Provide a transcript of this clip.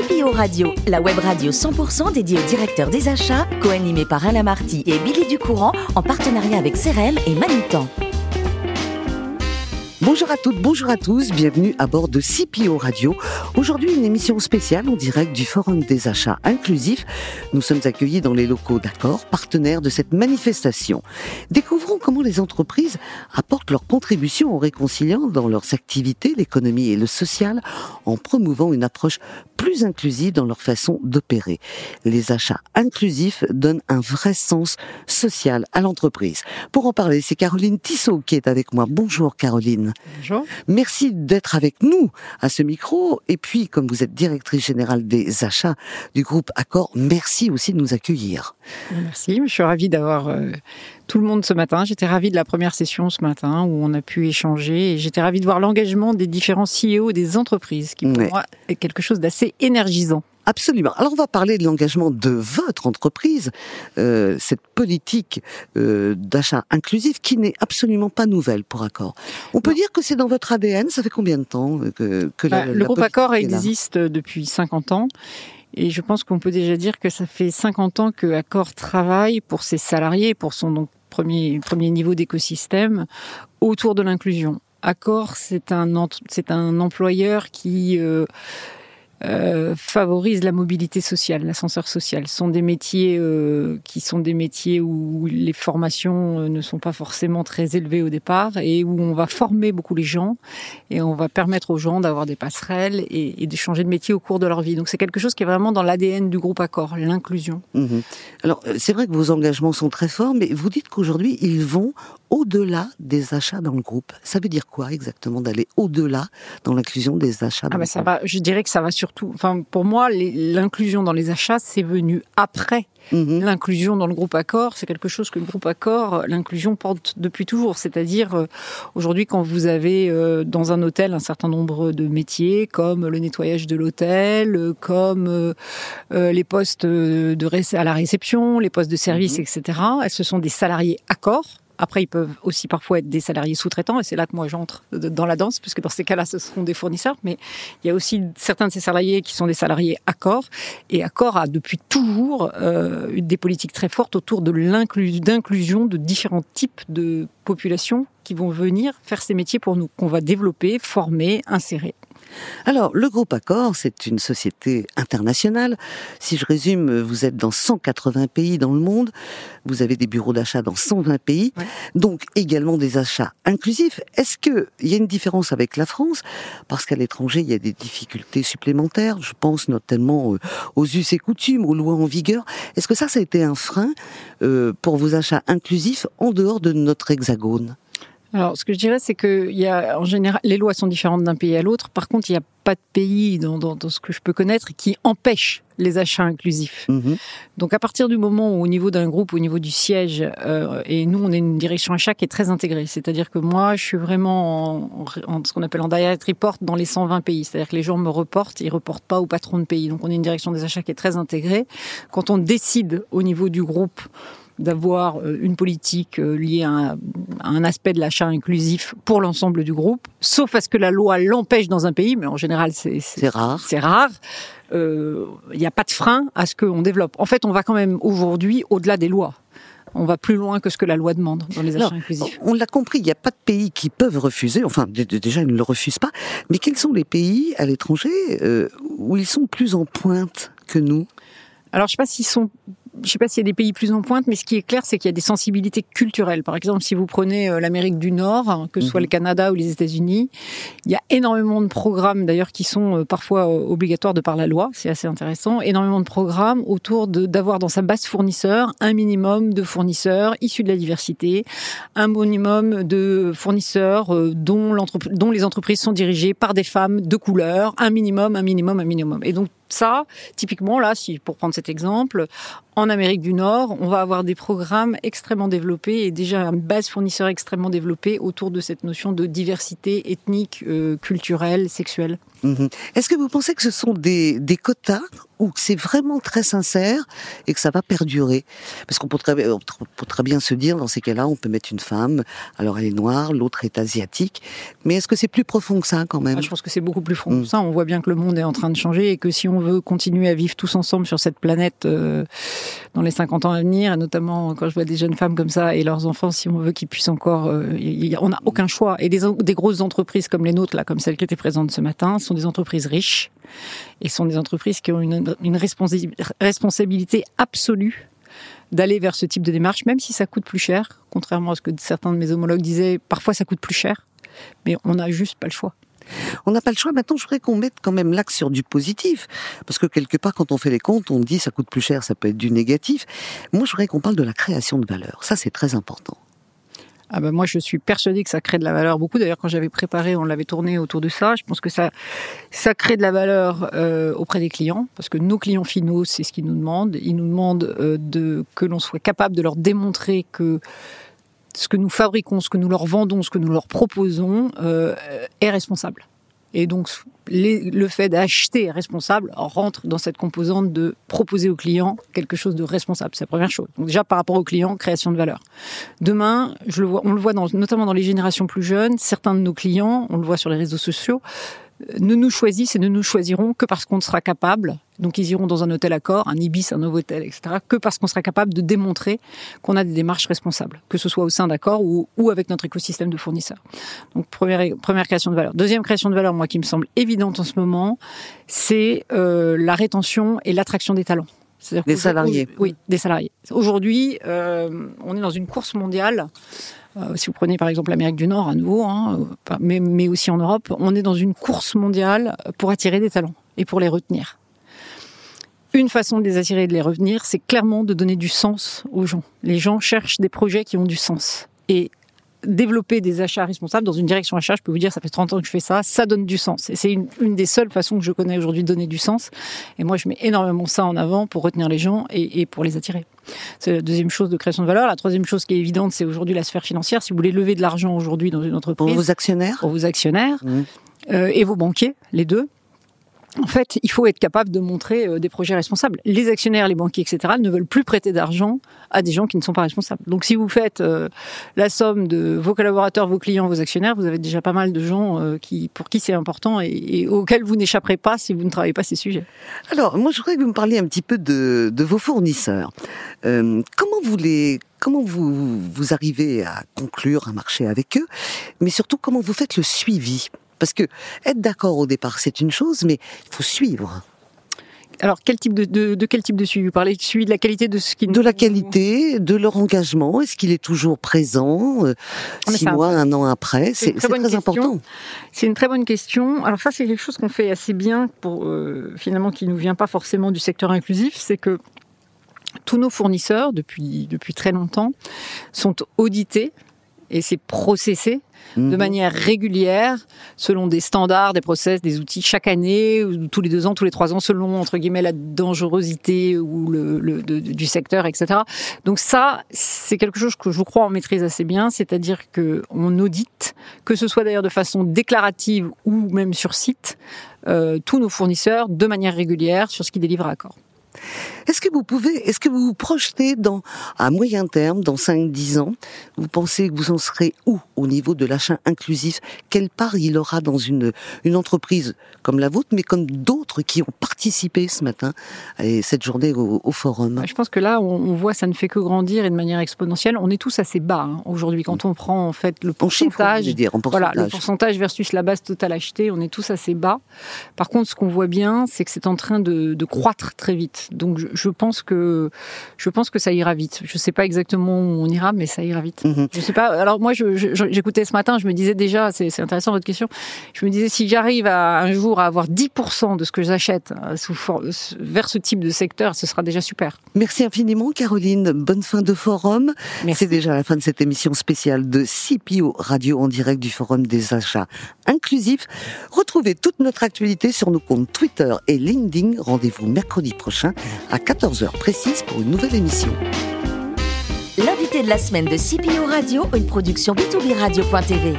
CPO Radio, la web radio 100% dédiée aux directeurs des achats, co-animée par Alain Marty et Billy Ducourant en partenariat avec CRM et Manitan. Bonjour à toutes, bonjour à tous, bienvenue à bord de CPO Radio. Aujourd'hui, une émission spéciale en direct du Forum des achats inclusifs. Nous sommes accueillis dans les locaux d'Accord, partenaires de cette manifestation. Découvrons comment les entreprises apportent leur contribution en réconciliant dans leurs activités l'économie et le social, en promouvant une approche plus inclusive dans leur façon d'opérer. Les achats inclusifs donnent un vrai sens social à l'entreprise. Pour en parler, c'est Caroline Tissot qui est avec moi. Bonjour Caroline. Bonjour. Merci d'être avec nous à ce micro. Et puis, comme vous êtes directrice générale des achats du groupe Accor, merci aussi de nous accueillir. Merci, je suis ravie d'avoir euh, tout le monde ce matin. J'étais ravie de la première session ce matin où on a pu échanger et j'étais ravie de voir l'engagement des différents CEO des entreprises qui pour moi est quelque chose d'assez énergisant. Absolument. Alors on va parler de l'engagement de votre entreprise, euh, cette politique euh, d'achat inclusif qui n'est absolument pas nouvelle pour Accor. On peut dire que c'est dans votre ADN. Ça fait combien de temps que, que bah, le groupe Accor existe depuis 50 ans. Et je pense qu'on peut déjà dire que ça fait 50 ans que Accor travaille pour ses salariés, pour son donc, premier, premier niveau d'écosystème autour de l'inclusion. Accor, c'est un, c'est un employeur qui euh, euh, favorise la mobilité sociale, l'ascenseur social. Ce sont des métiers euh, qui sont des métiers où les formations euh, ne sont pas forcément très élevées au départ et où on va former beaucoup les gens et on va permettre aux gens d'avoir des passerelles et, et de changer de métier au cours de leur vie. Donc c'est quelque chose qui est vraiment dans l'ADN du groupe Accor, l'inclusion. Mmh. Alors c'est vrai que vos engagements sont très forts, mais vous dites qu'aujourd'hui ils vont au-delà des achats dans le groupe. Ça veut dire quoi exactement d'aller au-delà dans l'inclusion des achats ah bah ça va, Je dirais que ça va surtout. Enfin, pour moi, l'inclusion dans les achats, c'est venu après mhm. L'inclusion dans le groupe Accor, c'est quelque chose que le groupe Accor, l'inclusion porte depuis toujours. C'est-à-dire, euh, aujourd'hui, quand vous avez euh, dans un hôtel un certain nombre de métiers, comme le nettoyage de l'hôtel, euh, comme les postes de à la réception, les postes de service, mhm. etc., ce sont des salariés Accor après, ils peuvent aussi parfois être des salariés sous-traitants, et c'est là que moi j'entre dans la danse, puisque dans ces cas-là, ce seront des fournisseurs. Mais il y a aussi certains de ces salariés qui sont des salariés Accor, et Accor a depuis toujours euh, des politiques très fortes autour de l'inclusion de différents types de populations qui vont venir faire ces métiers pour nous, qu'on va développer, former, insérer. Alors, le groupe Accor, c'est une société internationale. Si je résume, vous êtes dans 180 pays dans le monde. Vous avez des bureaux d'achat dans 120 pays. Donc, également des achats inclusifs. Est-ce qu'il y a une différence avec la France? Parce qu'à l'étranger, il y a des difficultés supplémentaires. Je pense notamment euh, aux us et coutumes, aux lois en vigueur. Est-ce que ça, ça a été un frein euh, pour vos achats inclusifs en dehors de notre hexagone? Alors, ce que je dirais, c'est que il y a, en général, les lois sont différentes d'un pays à l'autre. Par contre, il n'y a pas de pays dans, dans, dans, ce que je peux connaître qui empêche les achats inclusifs. Mhm. Donc, à partir du moment où, au niveau d'un groupe, au niveau du siège, euh, et nous, on est une direction achat qui est très intégrée. C'est-à-dire que moi, je suis vraiment en, en ce qu'on appelle en direct report dans les 120 pays. C'est-à-dire que les gens me reportent, ils reportent pas au patron de pays. Donc, on est une direction des achats qui est très intégrée. Quand on décide au niveau du groupe d'avoir euh, une politique euh, liée à un, aspect de l'achat inclusif pour l'ensemble du groupe, sauf à ce que la loi l'empêche dans un pays, mais en général c'est rare. C'est rare. Il euh, n'y a pas de frein à ce qu'on développe. En fait, on va quand même aujourd'hui au-delà des lois. On va plus loin que ce que la loi demande dans les achats inclusifs. On l'a compris, il n'y a pas de pays qui peuvent refuser, enfin déjà ils ne le refusent pas, mais quels sont les pays à l'étranger où ils sont plus en pointe que nous? Alors, je sais pas s'ils sont je ne sais pas s'il y a des pays plus en pointe, mais ce qui est clair, c'est qu'il y a des sensibilités culturelles. Par exemple, si vous prenez euh, l'Amérique du Nord, hein, que ce soit mhm. le Canada ou les États-Unis, il y a énormément de programmes, d'ailleurs, qui sont euh, parfois euh, obligatoires de par la loi. C'est assez intéressant. Énormément de programmes autour d'avoir dans sa base fournisseur un minimum de fournisseurs issus de la diversité, un minimum de fournisseurs dont, dont les entreprises sont dirigées par des femmes de couleur, un minimum, un minimum, un minimum. Et donc ça, typiquement, là, si, pour prendre cet exemple, en Amérique du Nord, on va avoir des programmes extrêmement développés et déjà une base fournisseur extrêmement développée autour de cette notion de diversité ethnique, euh, culturelle, sexuelle. Mhm. Est-ce que vous pensez que ce sont des, des quotas ou que c'est vraiment très sincère et que ça va perdurer? Parce qu'on peut très, très, bien se dire, dans ces cas-là, on peut mettre une femme, alors elle est noire, l'autre est asiatique, mais est-ce que c'est plus profond que ça quand même? Je pense que c'est beaucoup plus profond que mm. ça. On voit bien que le monde est en train de changer et que si on veut continuer à vivre tous ensemble sur cette planète euh, dans les 50 ans à venir, et notamment quand je vois des jeunes femmes comme ça et leurs enfants, si on veut qu'ils puissent encore... Euh, on n'a aucun choix. Et des, des grosses entreprises comme les nôtres, là, comme celle qui était présente ce matin, sont des entreprises riches et sont des entreprises qui ont une, responsabilité absolue d'aller vers ce type de démarche, même si ça coûte plus cher, contrairement à ce que certains de mes homologues disaient, parfois ça coûte plus cher, mais on n'a juste pas le choix. On n'a pas le choix. Maintenant, je voudrais qu'on mette quand même l'axe sur du positif. Parce que quelque part, quand on fait les comptes, on dit ça coûte plus cher, ça peut être du négatif. Moi, je voudrais qu'on parle de la création de valeur. Ça, c'est très important. Ah ben moi, je suis persuadée que ça crée de la valeur beaucoup. D'ailleurs, quand j'avais préparé, on l'avait tourné autour de ça. Je pense que ça, ça crée de la valeur euh, auprès des clients, parce que nos clients finaux, c'est ce qu'ils nous demandent. Ils nous demandent euh, de que l'on soit capable de leur démontrer que ce que nous fabriquons, ce que nous leur vendons, ce que nous leur proposons euh, est responsable. Et donc, le fait d'acheter responsable rentre dans cette composante de proposer au client quelque chose de responsable. C'est la première chose. Donc déjà, par rapport au client, création de valeur. Demain, je le vois, on le voit dans, notamment dans les générations plus jeunes, certains de nos clients, on le voit sur les réseaux sociaux, ne nous choisissent et ne nous choisiront que parce qu'on sera capable, donc ils iront dans un hôtel Accor, un Ibis, un Novotel, etc., que parce qu'on sera capable de démontrer qu'on a des démarches responsables, que ce soit au sein d'Accor ou, ou, avec notre écosystème de fournisseurs. Donc première, première création de valeur. Deuxième création de valeur, moi qui me semble évidente en ce moment, c'est euh, la rétention et l'attraction des talents. Des salariés. Oui, des salariés. Aujourd'hui, euh, on est dans une course mondiale si vous prenez par exemple l'Amérique du Nord à nouveau, hein, euh, mais, aussi en Europe, on est dans une course mondiale pour attirer des talents et pour les retenir. Une façon de les attirer et de les revenir, c'est clairement de donner du sens aux gens. Les gens cherchent des projets qui ont du sens. Développer des achats responsables dans une direction achat, je peux vous dire, ça fait 30 ans que je fais ça, ça donne du sens. Et c'est une, des seules façons que je connais aujourd'hui de donner du sens. Et moi, je mets énormément ça en avant pour retenir les gens et, pour les attirer. C'est la deuxième chose de création de valeur. La troisième chose qui est évidente, c'est aujourd'hui la sphère financière. Si vous voulez lever de l'argent aujourd'hui dans une entreprise... Pour vos actionnaires Pour vos actionnaires. Mmh. Euh, et vos banquiers, les deux en fait, il faut être capable de montrer euh, des projets responsables. Les actionnaires, les banquiers, etc., ne veulent plus prêter d'argent à des gens qui ne sont pas responsables. Donc, si vous faites euh, la somme de vos collaborateurs, vos clients, vos actionnaires, vous avez déjà pas mal de gens euh, qui, pour qui c'est important et, auxquels vous n'échapperez pas si vous ne travaillez pas ces sujets. Alors, moi, je voudrais que vous me parliez un petit peu de, de vos fournisseurs. comment vous les comment vous, vous arrivez à conclure un marché avec eux, mais surtout comment vous faites le suivi? Parce que être d'accord au départ, c'est une chose, mais il faut suivre. Alors, quel type de, de, quel type de suivi? Vous parlez suivi de la qualité de ce qui De la qualité, de leur engagement. Est-ce qu'il est toujours présent euh, Six mois, un an après? C'est très, important. C'est une très bonne question. Alors ça, c'est quelque chose qu'on fait assez bien, pour euh, finalement, qui nous vient pas forcément du secteur inclusif. C'est que tous nos fournisseurs, depuis, depuis très longtemps, sont audités et c'est processé de mhm. manière régulière, selon des standards, des process, des outils, chaque année, ou tous les deux ans, tous les trois ans, selon entre guillemets la dangerosité ou le, du secteur, etc. Donc ça, c'est quelque chose que je crois on maîtrise assez bien, c'est-à-dire que on audite, que ce soit d'ailleurs de façon déclarative ou même sur site, euh, tous nos fournisseurs de manière régulière sur ce qu'ils délivrent à accord. Est-ce que vous pouvez, est-ce que vous vous projetez dans, à moyen terme, dans 5-10 ans, vous pensez que vous en serez où au niveau de l'achat inclusif? Quelle part il aura dans une, une entreprise comme la vôtre, mais comme d'autres qui ont participé ce matin et cette journée au, forum? Je pense que là, on, voit ça ne fait que grandir et de manière exponentielle. On est tous assez bas hein, aujourd'hui quand on prend en fait le pourcentage, dire, en pourcentage. Voilà, le pourcentage versus la base totale achetée, on est tous assez bas. Par contre, ce qu'on voit bien, c'est que c'est en train de, de croître très vite. Donc je, pense que je pense que ça ira vite. Je sais pas exactement où on ira, mais ça ira vite. Mhm. Je sais pas. Alors moi, j'écoutais ce matin, je me disais déjà, c'est intéressant votre question. Je me disais si j'arrive à un jour à avoir 10% de ce que j'achète euh, sous vers ce type de secteur, ce sera déjà super. Merci infiniment, Caroline. Bonne fin de forum. C'est déjà la fin de cette émission spéciale de CPO Radio en direct du Forum des achats inclusifs. Retrouvez toute notre actualité sur nos comptes Twitter et LinkedIn. Rendez-vous mercredi prochain à 14h précise pour une nouvelle émission. L'invité de la semaine de CPO Radio, une production B2B Radio.tv.